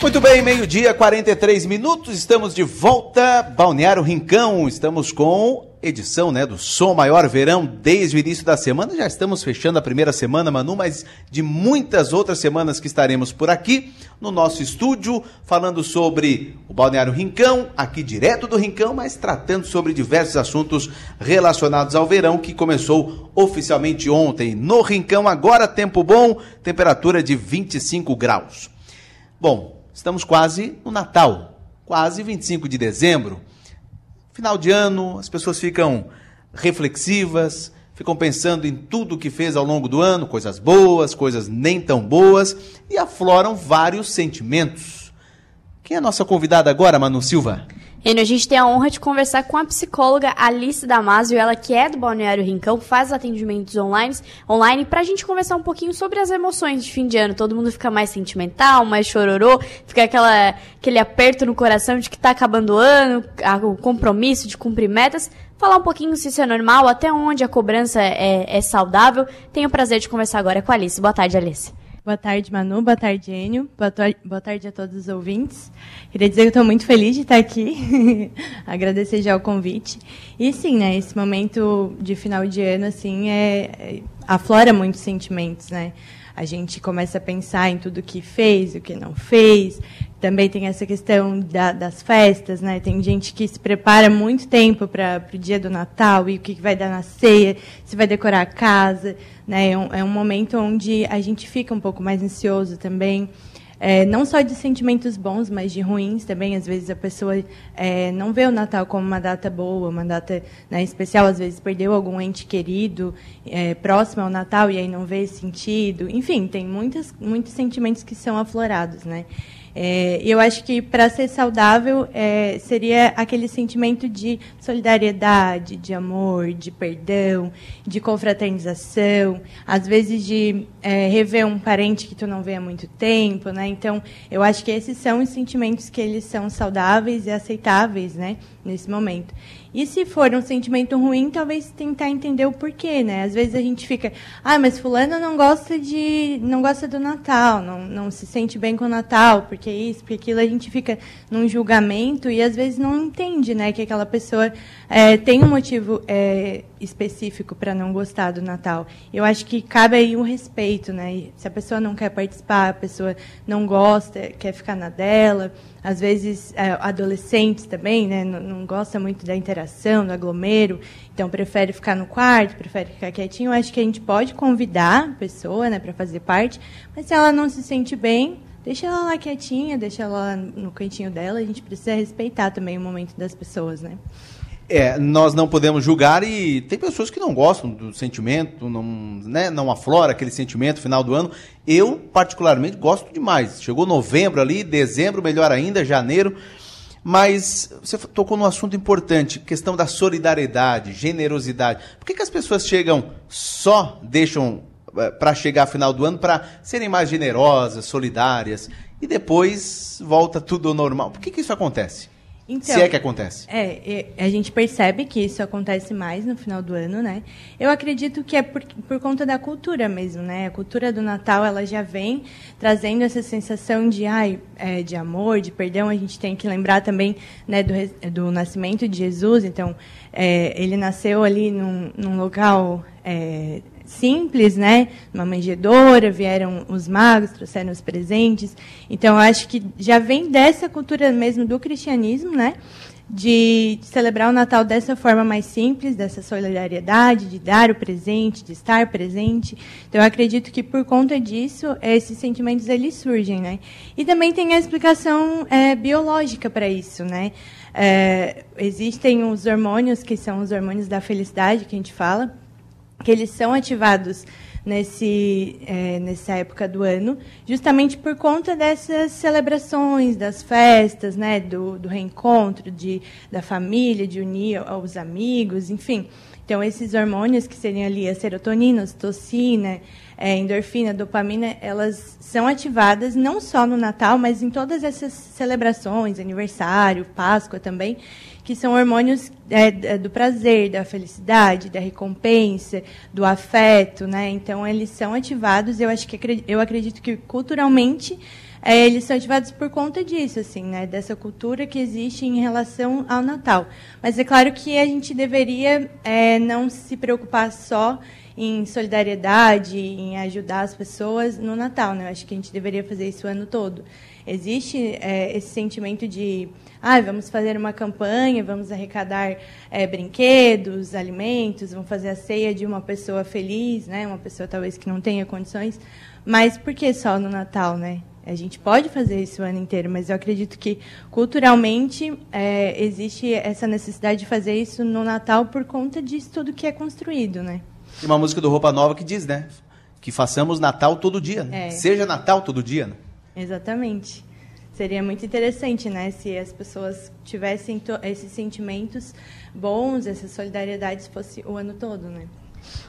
Muito bem, meio-dia, 43 minutos, estamos de volta, Balneário Rincão, estamos com edição né, do Som Maior Verão desde o início da semana, já estamos fechando a primeira semana, Manu, mas de muitas outras semanas que estaremos por aqui, no nosso estúdio, falando sobre o Balneário Rincão, aqui direto do Rincão, mas tratando sobre diversos assuntos relacionados ao verão, que começou oficialmente ontem no Rincão, agora tempo bom, temperatura de 25 graus. Bom, Estamos quase no Natal, quase 25 de dezembro. Final de ano, as pessoas ficam reflexivas, ficam pensando em tudo que fez ao longo do ano, coisas boas, coisas nem tão boas, e afloram vários sentimentos. Quem é a nossa convidada agora, Manu Silva? Enio, a gente tem a honra de conversar com a psicóloga Alice Damasio, ela que é do Balneário Rincão, faz atendimentos online, online pra gente conversar um pouquinho sobre as emoções de fim de ano. Todo mundo fica mais sentimental, mais chororô, fica aquela, aquele aperto no coração de que tá acabando o ano, o compromisso de cumprir metas. Falar um pouquinho se isso é normal, até onde a cobrança é, é saudável. Tenho o prazer de conversar agora com a Alice. Boa tarde, Alice. Boa tarde, Manu. Boa tarde, Enio. Boa, tarde a todos os ouvintes. Queria dizer que estou muito feliz de estar aqui. Agradecer já o convite. E sim, né, esse momento de final de ano, assim, é, é, aflora muitos sentimentos, né? A gente começa a pensar em tudo que fez, o que não fez. Também tem essa questão da, das festas, né? Tem gente que se prepara muito tempo para o dia do Natal e o que, vai dar na ceia, se vai decorar a casa. Né? É, um, é um momento onde a gente fica um pouco mais ansioso também. É, não só de sentimentos bons, mas de ruins também. Às vezes a pessoa é, não vê o Natal como uma data boa, uma data né, especial. Às vezes perdeu algum ente querido é, próximo ao Natal e aí não vê sentido. Enfim, tem muitas, muitos sentimentos que são aflorados, né? É, eu acho que para ser saudável é, seria aquele sentimento de solidariedade, de amor, de perdão, de confraternização, às vezes de é, rever um parente que tu não vê há muito tempo, né? Então, eu acho que esses são os sentimentos que eles são saudáveis e aceitáveis, né? Nesse momento. E se for um sentimento ruim, talvez tentar entender o porquê, né? Às vezes a gente fica, ah, mas fulano não gosta de, não gosta do Natal, não, não se sente bem com o Natal, porque isso, porque aquilo, a gente fica num julgamento e às vezes não entende, né, que aquela pessoa é, tem um motivo é, específico para não gostar do Natal. Eu acho que cabe aí um respeito, né? Se a pessoa não quer participar, a pessoa não gosta, quer ficar na dela, às vezes é, adolescentes também, né, não, não gosta muito da interação, do aglomero, então prefere ficar no quarto, prefere ficar quietinho. Acho que a gente pode convidar a pessoa, né, para fazer parte, mas se ela não se sente bem, deixa ela lá quietinha, deixa ela lá no cantinho dela. A gente precisa respeitar também o momento das pessoas, né? É, nós não podemos julgar e tem pessoas que não gostam do sentimento, não, né, não aflora aquele sentimento final do ano. Eu, particularmente, gosto demais. Chegou novembro ali, dezembro, melhor ainda, janeiro. Mas você tocou num assunto importante, questão da solidariedade, generosidade. Por que, que as pessoas chegam, só deixam é, para chegar final do ano para serem mais generosas, solidárias, e depois volta tudo ao normal? Por que, que isso acontece? Então, Se é que acontece. É, a gente percebe que isso acontece mais no final do ano, né? Eu acredito que é por, por conta da cultura mesmo, né? A cultura do Natal, ela já vem trazendo essa sensação de, ai, é, de amor, de perdão. A gente tem que lembrar também né, do, do nascimento de Jesus. Então, é, ele nasceu ali num, num local é, simples, né? Uma manjedoura, vieram os magos, trouxeram os presentes. Então, eu acho que já vem dessa cultura mesmo do cristianismo, né? de celebrar o Natal dessa forma mais simples, dessa solidariedade, de dar o presente, de estar presente. Então, eu acredito que por conta disso, esses sentimentos eles surgem, né? E também tem a explicação é, biológica para isso, né? É, existem os hormônios que são os hormônios da felicidade que a gente fala, que eles são ativados nesse, é, nessa época do ano, justamente por conta dessas celebrações, das festas, né, do, do reencontro de, da família, de unir aos amigos, enfim. Então, esses hormônios que seriam ali a serotonina, a ocitocina, é, endorfina, dopamina, elas são ativadas não só no Natal, mas em todas essas celebrações, aniversário, Páscoa também, que são hormônios é, do prazer, da felicidade, da recompensa, do afeto, né? Então eles são ativados. Eu acho que eu acredito que culturalmente é, eles são ativados por conta disso, assim, né? Dessa cultura que existe em relação ao Natal. Mas é claro que a gente deveria é, não se preocupar só em solidariedade, em ajudar as pessoas no Natal, né? Eu acho que a gente deveria fazer isso o ano todo. Existe é, esse sentimento de ah, vamos fazer uma campanha, vamos arrecadar é, brinquedos, alimentos, vamos fazer a ceia de uma pessoa feliz, né? Uma pessoa talvez que não tenha condições. Mas por que só no Natal, né? A gente pode fazer isso o ano inteiro, mas eu acredito que culturalmente é, existe essa necessidade de fazer isso no Natal por conta disso tudo que é construído, né? Tem uma música do Roupa Nova que diz, né? Que façamos Natal todo dia, né? É. Seja Natal todo dia, né? Exatamente. Seria muito interessante, né, se as pessoas tivessem esses sentimentos bons, essa solidariedade fosse o ano todo, né?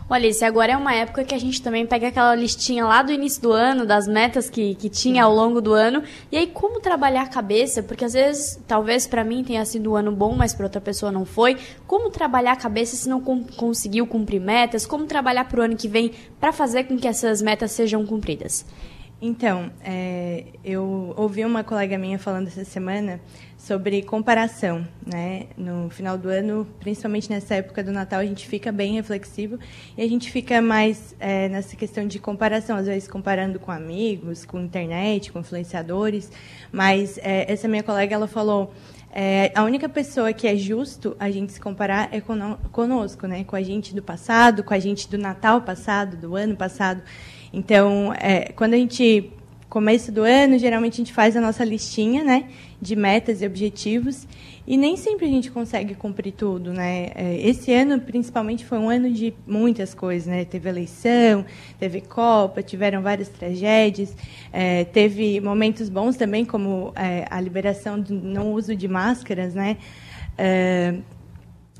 Olha, se agora é uma época que a gente também pega aquela listinha lá do início do ano, das metas que, que tinha ao longo do ano, e aí como trabalhar a cabeça, porque às vezes, talvez para mim tenha sido um ano bom, mas para outra pessoa não foi, como trabalhar a cabeça se não com, conseguiu cumprir metas, como trabalhar para o ano que vem para fazer com que essas metas sejam cumpridas? Então, é, eu ouvi uma colega minha falando essa semana sobre comparação. Né? No final do ano, principalmente nessa época do Natal, a gente fica bem reflexivo e a gente fica mais é, nessa questão de comparação, às vezes comparando com amigos, com internet, com influenciadores. Mas é, essa minha colega ela falou é, a única pessoa que é justo a gente se comparar é conosco, né? com a gente do passado, com a gente do Natal passado, do ano passado. Então, é, quando a gente começo do ano, geralmente a gente faz a nossa listinha, né, de metas e objetivos, e nem sempre a gente consegue cumprir tudo, né? É, esse ano, principalmente, foi um ano de muitas coisas, né? Teve eleição, teve Copa, tiveram várias tragédias, é, teve momentos bons também, como é, a liberação do não uso de máscaras, né? É,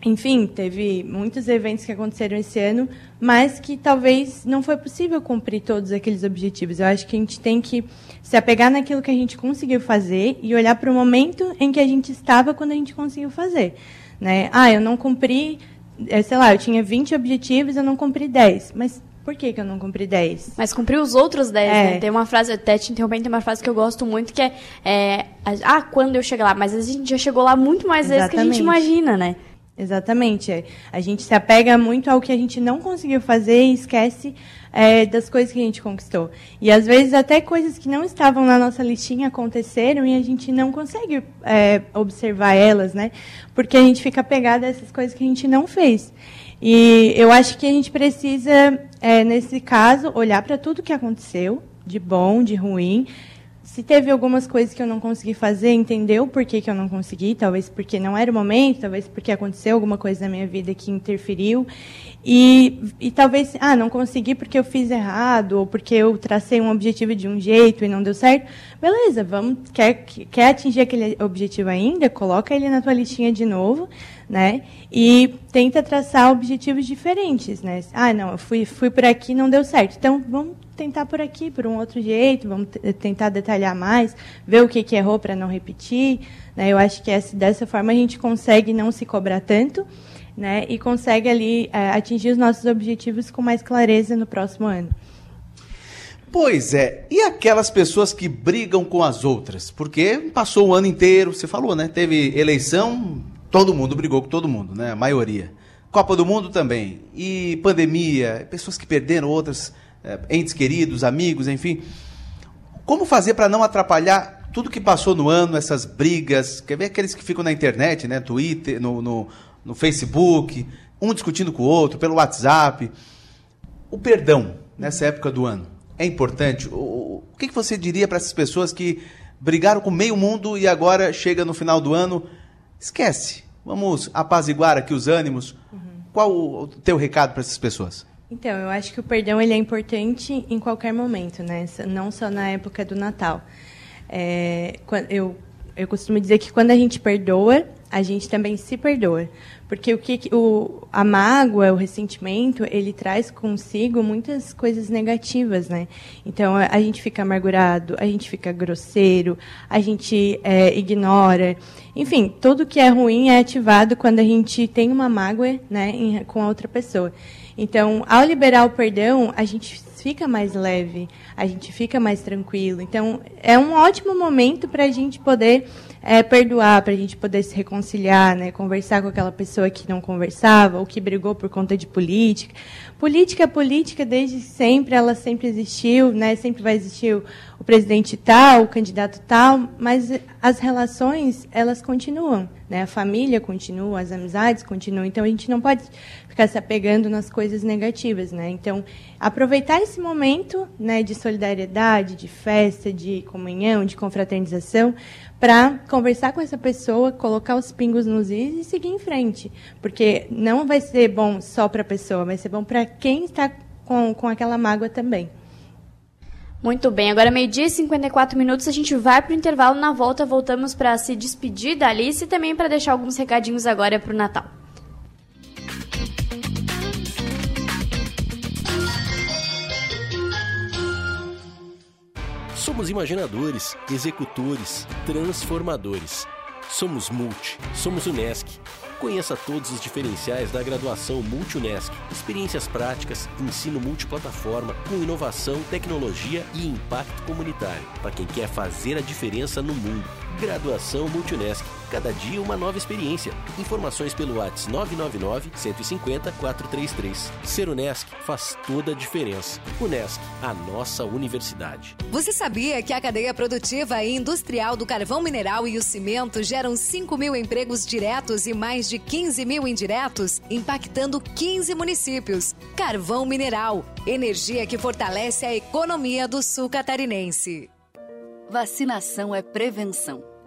enfim, teve muitos eventos que aconteceram esse ano, mas que talvez não foi possível cumprir todos aqueles objetivos. Eu acho que a gente tem que se apegar naquilo que a gente conseguiu fazer e olhar para o momento em que a gente estava quando a gente conseguiu fazer. Né? Ah, eu não cumpri, é, sei lá, eu tinha 20 objetivos, eu não cumpri 10. Mas por que, que eu não cumpri 10? Mas cumpri os outros 10, é. né? Tem uma frase, até te interrompendo, tem uma frase que eu gosto muito que é, é, Ah, quando eu chegar lá? Mas a gente já chegou lá muito mais Exatamente. vezes que a gente imagina, né? Exatamente. A gente se apega muito ao que a gente não conseguiu fazer e esquece é, das coisas que a gente conquistou. E às vezes até coisas que não estavam na nossa listinha aconteceram e a gente não consegue é, observar elas, né? Porque a gente fica apegado a essas coisas que a gente não fez. E eu acho que a gente precisa, é, nesse caso, olhar para tudo que aconteceu, de bom, de ruim, se teve algumas coisas que eu não consegui fazer, entendeu por que, que eu não consegui, talvez porque não era o momento, talvez porque aconteceu alguma coisa na minha vida que interferiu. E, e talvez, ah, não consegui porque eu fiz errado, ou porque eu tracei um objetivo de um jeito e não deu certo. Beleza, vamos, quer, quer atingir aquele objetivo ainda? Coloca ele na tua listinha de novo, né? E tenta traçar objetivos diferentes, né? Ah, não, eu fui, fui por aqui não deu certo. Então, vamos tentar por aqui, por um outro jeito, vamos tentar detalhar mais, ver o que, que errou para não repetir. Né? Eu acho que essa, dessa forma a gente consegue não se cobrar tanto né? e consegue ali é, atingir os nossos objetivos com mais clareza no próximo ano. Pois é, e aquelas pessoas que brigam com as outras? Porque passou o ano inteiro, você falou, né? Teve eleição, todo mundo brigou com todo mundo, né? A maioria. Copa do Mundo também. E pandemia, pessoas que perderam, outras é, entes queridos, amigos, enfim. Como fazer para não atrapalhar tudo que passou no ano, essas brigas, quer ver aqueles que ficam na internet, né? Twitter, no, no, no Facebook, um discutindo com o outro, pelo WhatsApp. O perdão nessa época do ano é importante? O, o que, que você diria para essas pessoas que brigaram com meio mundo e agora chega no final do ano? Esquece. Vamos apaziguar aqui os ânimos. Uhum. Qual o, teu recado para essas pessoas? Então, eu acho que o perdão ele é importante em qualquer momento, né? Não só na época do Natal. É, eu, eu costumo dizer que quando a gente perdoa, a gente também se perdoa. Porque o que o, a mágoa, o ressentimento, ele traz consigo muitas coisas negativas, né? Então a, gente fica amargurado, a gente fica grosseiro, a gente é, ignora. Enfim, tudo que é ruim é ativado quando a gente tem uma mágoa né, em, com a outra pessoa. Então, ao liberar o perdão, a gente fica mais leve, a gente fica mais tranquilo. Então, é um ótimo momento para a gente poder é, perdoar, para a gente poder se reconciliar, né? conversar com aquela pessoa que não conversava ou que brigou por conta de política. Política é política desde sempre, ela sempre existiu, né? sempre vai existir presidente tal, o candidato tal, mas as relações, elas continuam. Né? A família continua, as amizades continuam. Então, a gente não pode ficar se apegando nas coisas negativas. Né? Então, aproveitar esse momento né, de solidariedade, de festa, de comunhão, de confraternização, para conversar com essa pessoa, colocar os pingos nos is e seguir em frente. Porque não vai ser bom só para a pessoa, vai ser bom para quem está com, com aquela mágoa também. Muito bem, agora meio-dia e 54 minutos, a gente vai para o intervalo. Na volta, voltamos para se despedir da Alice e também para deixar alguns recadinhos agora para o Natal. Somos imaginadores, executores, transformadores. Somos Multi, somos Unesc. Conheça todos os diferenciais da graduação Multi-Unesc. Experiências práticas, ensino multiplataforma, com inovação, tecnologia e impacto comunitário. Para quem quer fazer a diferença no mundo. Graduação Multunesc. Cada dia uma nova experiência. Informações pelo WhatsApp 999 150 433. Ser Unesc faz toda a diferença. Unesc, a nossa universidade. Você sabia que a cadeia produtiva e industrial do carvão mineral e o cimento geram 5 mil empregos diretos e mais de 15 mil indiretos, impactando 15 municípios? Carvão mineral, energia que fortalece a economia do sul catarinense. Vacinação é prevenção.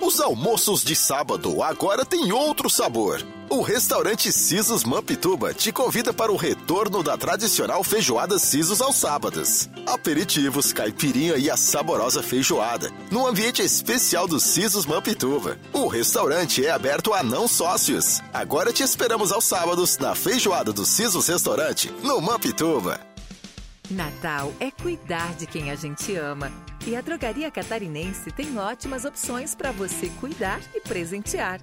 Os almoços de sábado agora têm outro sabor. O restaurante Sisos Mampituba te convida para o retorno da tradicional feijoada Sisos aos sábados. Aperitivos, caipirinha e a saborosa feijoada, no ambiente especial do Sisos Mampituba. O restaurante é aberto a não sócios. Agora te esperamos aos sábados na feijoada do Sisos Restaurante, no Mampituba. Natal é cuidar de quem a gente ama. E a Drogaria Catarinense tem ótimas opções para você cuidar e presentear.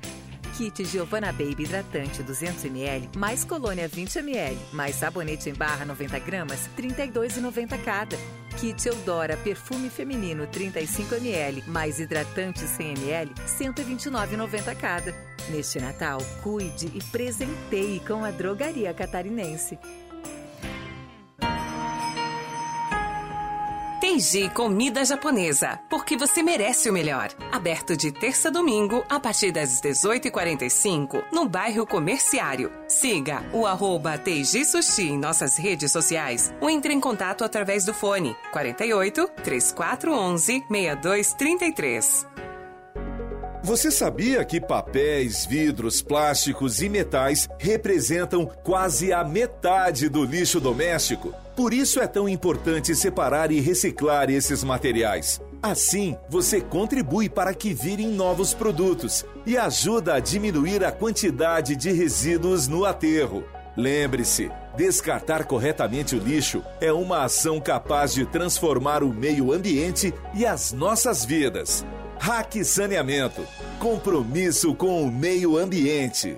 Kit Giovanna Baby hidratante 200ml, mais colônia 20ml, mais sabonete em barra 90 gramas, R$ 32,90 cada. Kit Eudora perfume feminino 35ml, mais hidratante 100ml, R$ 129,90 cada. Neste Natal, cuide e presenteie com a Drogaria Catarinense. Teiji Comida Japonesa, porque você merece o melhor. Aberto de terça a domingo, a partir das 18h45, no bairro Comerciário. Siga o arroba Teiji Sushi em nossas redes sociais ou entre em contato através do fone 48 3411 6233. Você sabia que papéis, vidros, plásticos e metais representam quase a metade do lixo doméstico? Por isso é tão importante separar e reciclar esses materiais. Assim, você contribui para que virem novos produtos e ajuda a diminuir a quantidade de resíduos no aterro. Lembre-se, descartar corretamente o lixo é uma ação capaz de transformar o meio ambiente e as nossas vidas. Hack Saneamento compromisso com o meio ambiente.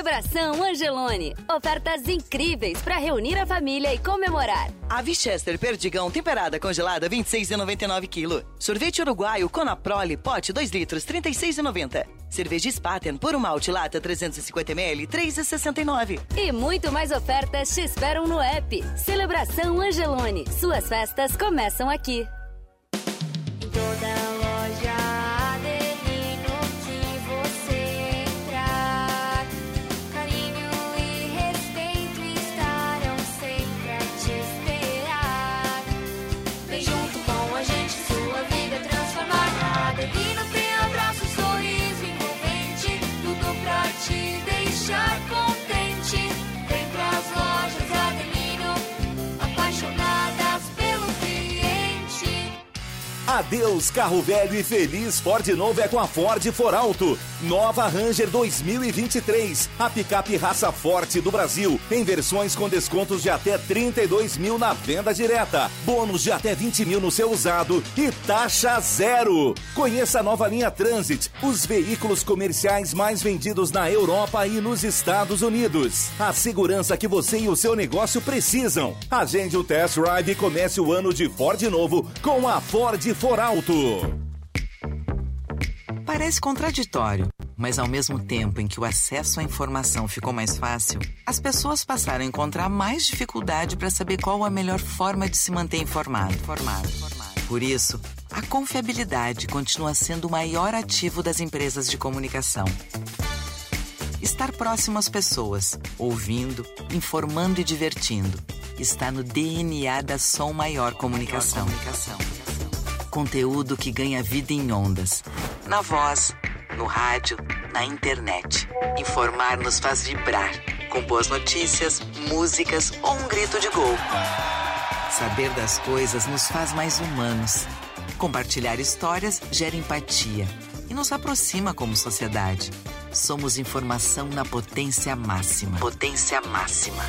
Celebração Angelone. Ofertas incríveis para reunir a família e comemorar. Ave Chester Perdigão temperada congelada 26,99 kg. Sorvete uruguaio Conaprole pote 2 litros 36,90. Cerveja Spaten por um malte lata 350 ml 3,69. E muito mais ofertas te esperam no app. Celebração Angelone. Suas festas começam aqui. Toda Adeus, carro velho e feliz Ford novo é com a Ford For Alto. Nova Ranger 2023. A picape raça forte do Brasil. Em versões com descontos de até 32 mil na venda direta. Bônus de até 20 mil no seu usado. E taxa zero. Conheça a nova linha Transit. Os veículos comerciais mais vendidos na Europa e nos Estados Unidos. A segurança que você e o seu negócio precisam. Agende o test drive e comece o ano de Ford novo com a Ford For Alto. Parece contraditório, mas ao mesmo tempo em que o acesso à informação ficou mais fácil, as pessoas passaram a encontrar mais dificuldade para saber qual a melhor forma de se manter informado. Formado. Por isso, a confiabilidade continua sendo o maior ativo das empresas de comunicação. Estar próximo às pessoas, ouvindo, informando e divertindo, está no DNA da Som Maior Comunicação. Conteúdo que ganha vida em ondas. Na voz, no rádio, na internet. Informar nos faz vibrar, com boas notícias, músicas ou um grito de gol. Saber das coisas nos faz mais humanos. Compartilhar histórias gera empatia e nos aproxima como sociedade. Somos informação na potência máxima. Potência máxima.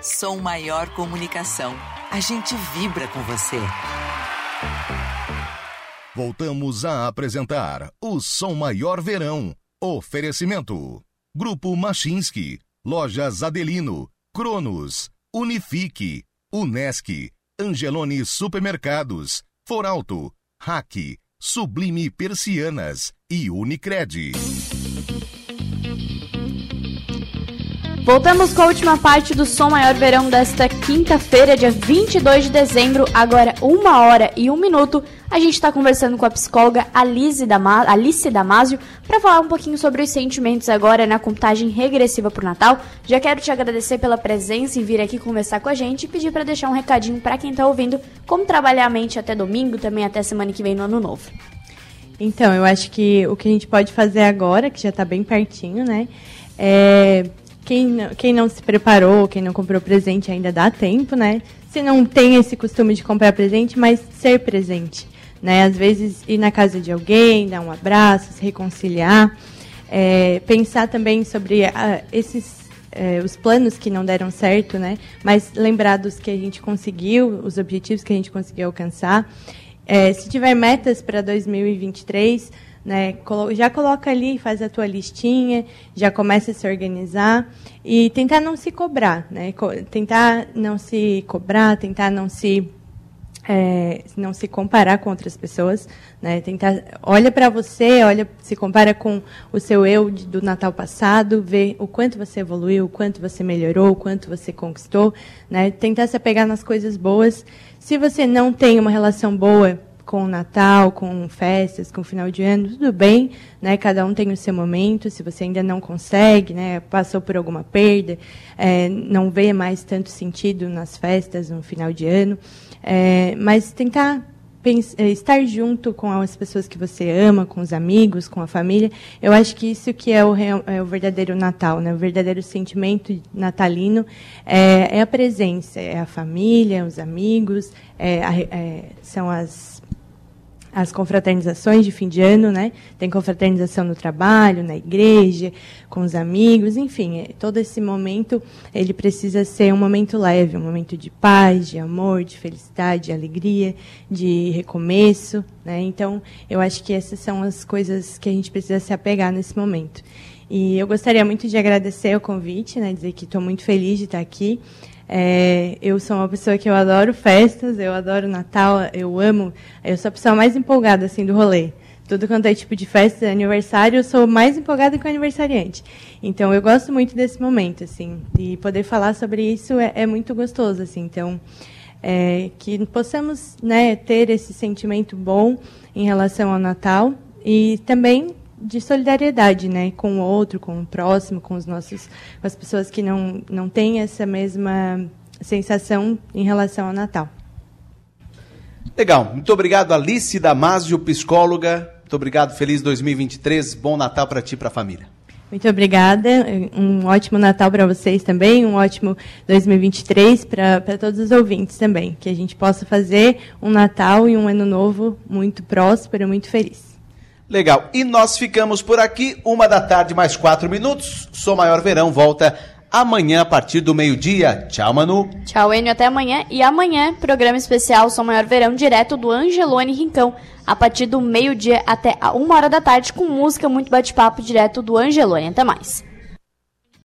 Som Maior Comunicação. A gente vibra com você. Voltamos a apresentar o Som Maior Verão. Oferecimento: Grupo Machinski, Lojas Adelino, Cronos, Unifique, Unesc, Angelone Supermercados, Foralto, Hack, Sublime Persianas e Unicred. Voltamos com a última parte do Som Maior Verão desta quinta-feira, dia 22 de dezembro, agora uma hora e um minuto. A gente está conversando com a psicóloga Alice, Dama Alice Damasio para falar um pouquinho sobre os sentimentos agora na contagem regressiva para o Natal. Já quero te agradecer pela presença e vir aqui conversar com a gente e pedir para deixar um recadinho para quem está ouvindo como trabalhar a mente até domingo, também até semana que vem no Ano Novo. Então, eu acho que o que a gente pode fazer agora, que já está bem pertinho, né? É, quem, não- quem não se preparou, quem não comprou presente ainda dá tempo, né? Se não tem esse costume de comprar presente, mas ser presente, né? Às vezes ir na casa de alguém, dar um abraço, se reconciliar. é, pensar também sobre ah, esses é, os planos que não deram certo, né? Mas lembrar dos que a gente conseguiu, os objetivos que a gente conseguiu alcançar. É, se tiver metas para 2023, né, já coloca ali, faz a tua listinha, já começa a se organizar e tentar não se cobrar, né? Tentar não se cobrar, tentar não se é, não se comparar com outras pessoas, né? Tentar olha para você, olha, se compara com o seu eu do Natal passado, vê o quanto você evoluiu, o quanto você melhorou, o quanto você conquistou, né? Tentar se apegar nas coisas boas. Se você não tem uma relação boa com o Natal, com festas, com o final de ano, tudo bem, né? Cada um tem o seu momento. Se você ainda não consegue, né? Passou por alguma perda, é, não vê mais tanto sentido nas festas no final de ano é, mas tentar é, estar junto com as pessoas que você ama, com os amigos, com a família, eu acho que isso que é o, é o verdadeiro Natal, né? O verdadeiro sentimento natalino é, é a presença, é a família, os amigos, é, é são as as confraternizações de fim de ano, né? Tem confraternização no trabalho, na igreja, com os amigos, enfim, é, todo esse momento ele precisa ser um momento leve, um momento de paz, de amor, de felicidade, de alegria, de recomeço, né? Então, eu acho que essas são as coisas que a gente precisa se apegar nesse momento. E eu gostaria muito de agradecer o convite, né? Dizer que estou muito feliz de estar aqui. É, eu sou uma pessoa que eu adoro festas, eu adoro Natal, eu amo. Eu sou a pessoa mais empolgada assim do rolê. Tudo quanto é tipo de festa, aniversário, eu sou mais empolgada que o aniversariante. Então eu gosto muito desse momento, assim, e poder falar sobre isso é, é muito gostoso, assim. Então é, que possamos, né, ter esse sentimento bom em relação ao Natal e também de solidariedade, né, com o outro, com o próximo, com os nossos, com as pessoas que não não têm essa mesma sensação em relação ao Natal. Legal, muito obrigado Alice Damasio, psicóloga. Muito obrigado, feliz 2023, bom Natal para ti e para a família. Muito obrigada. Um ótimo Natal para vocês também, um ótimo 2023 para todos os ouvintes também. Que a gente possa fazer um Natal e um Ano Novo muito próspero, muito feliz. Legal. E nós ficamos por aqui, uma da tarde, mais quatro minutos. Sou Maior Verão, volta amanhã a partir do meio-dia. Tchau, Manu. Tchau, Enio, até amanhã. E amanhã, programa especial Sou Maior Verão, direto do Angelone Rincão, a partir do meio-dia até a uma hora da tarde, com música, muito bate-papo direto do Angelone. Até mais.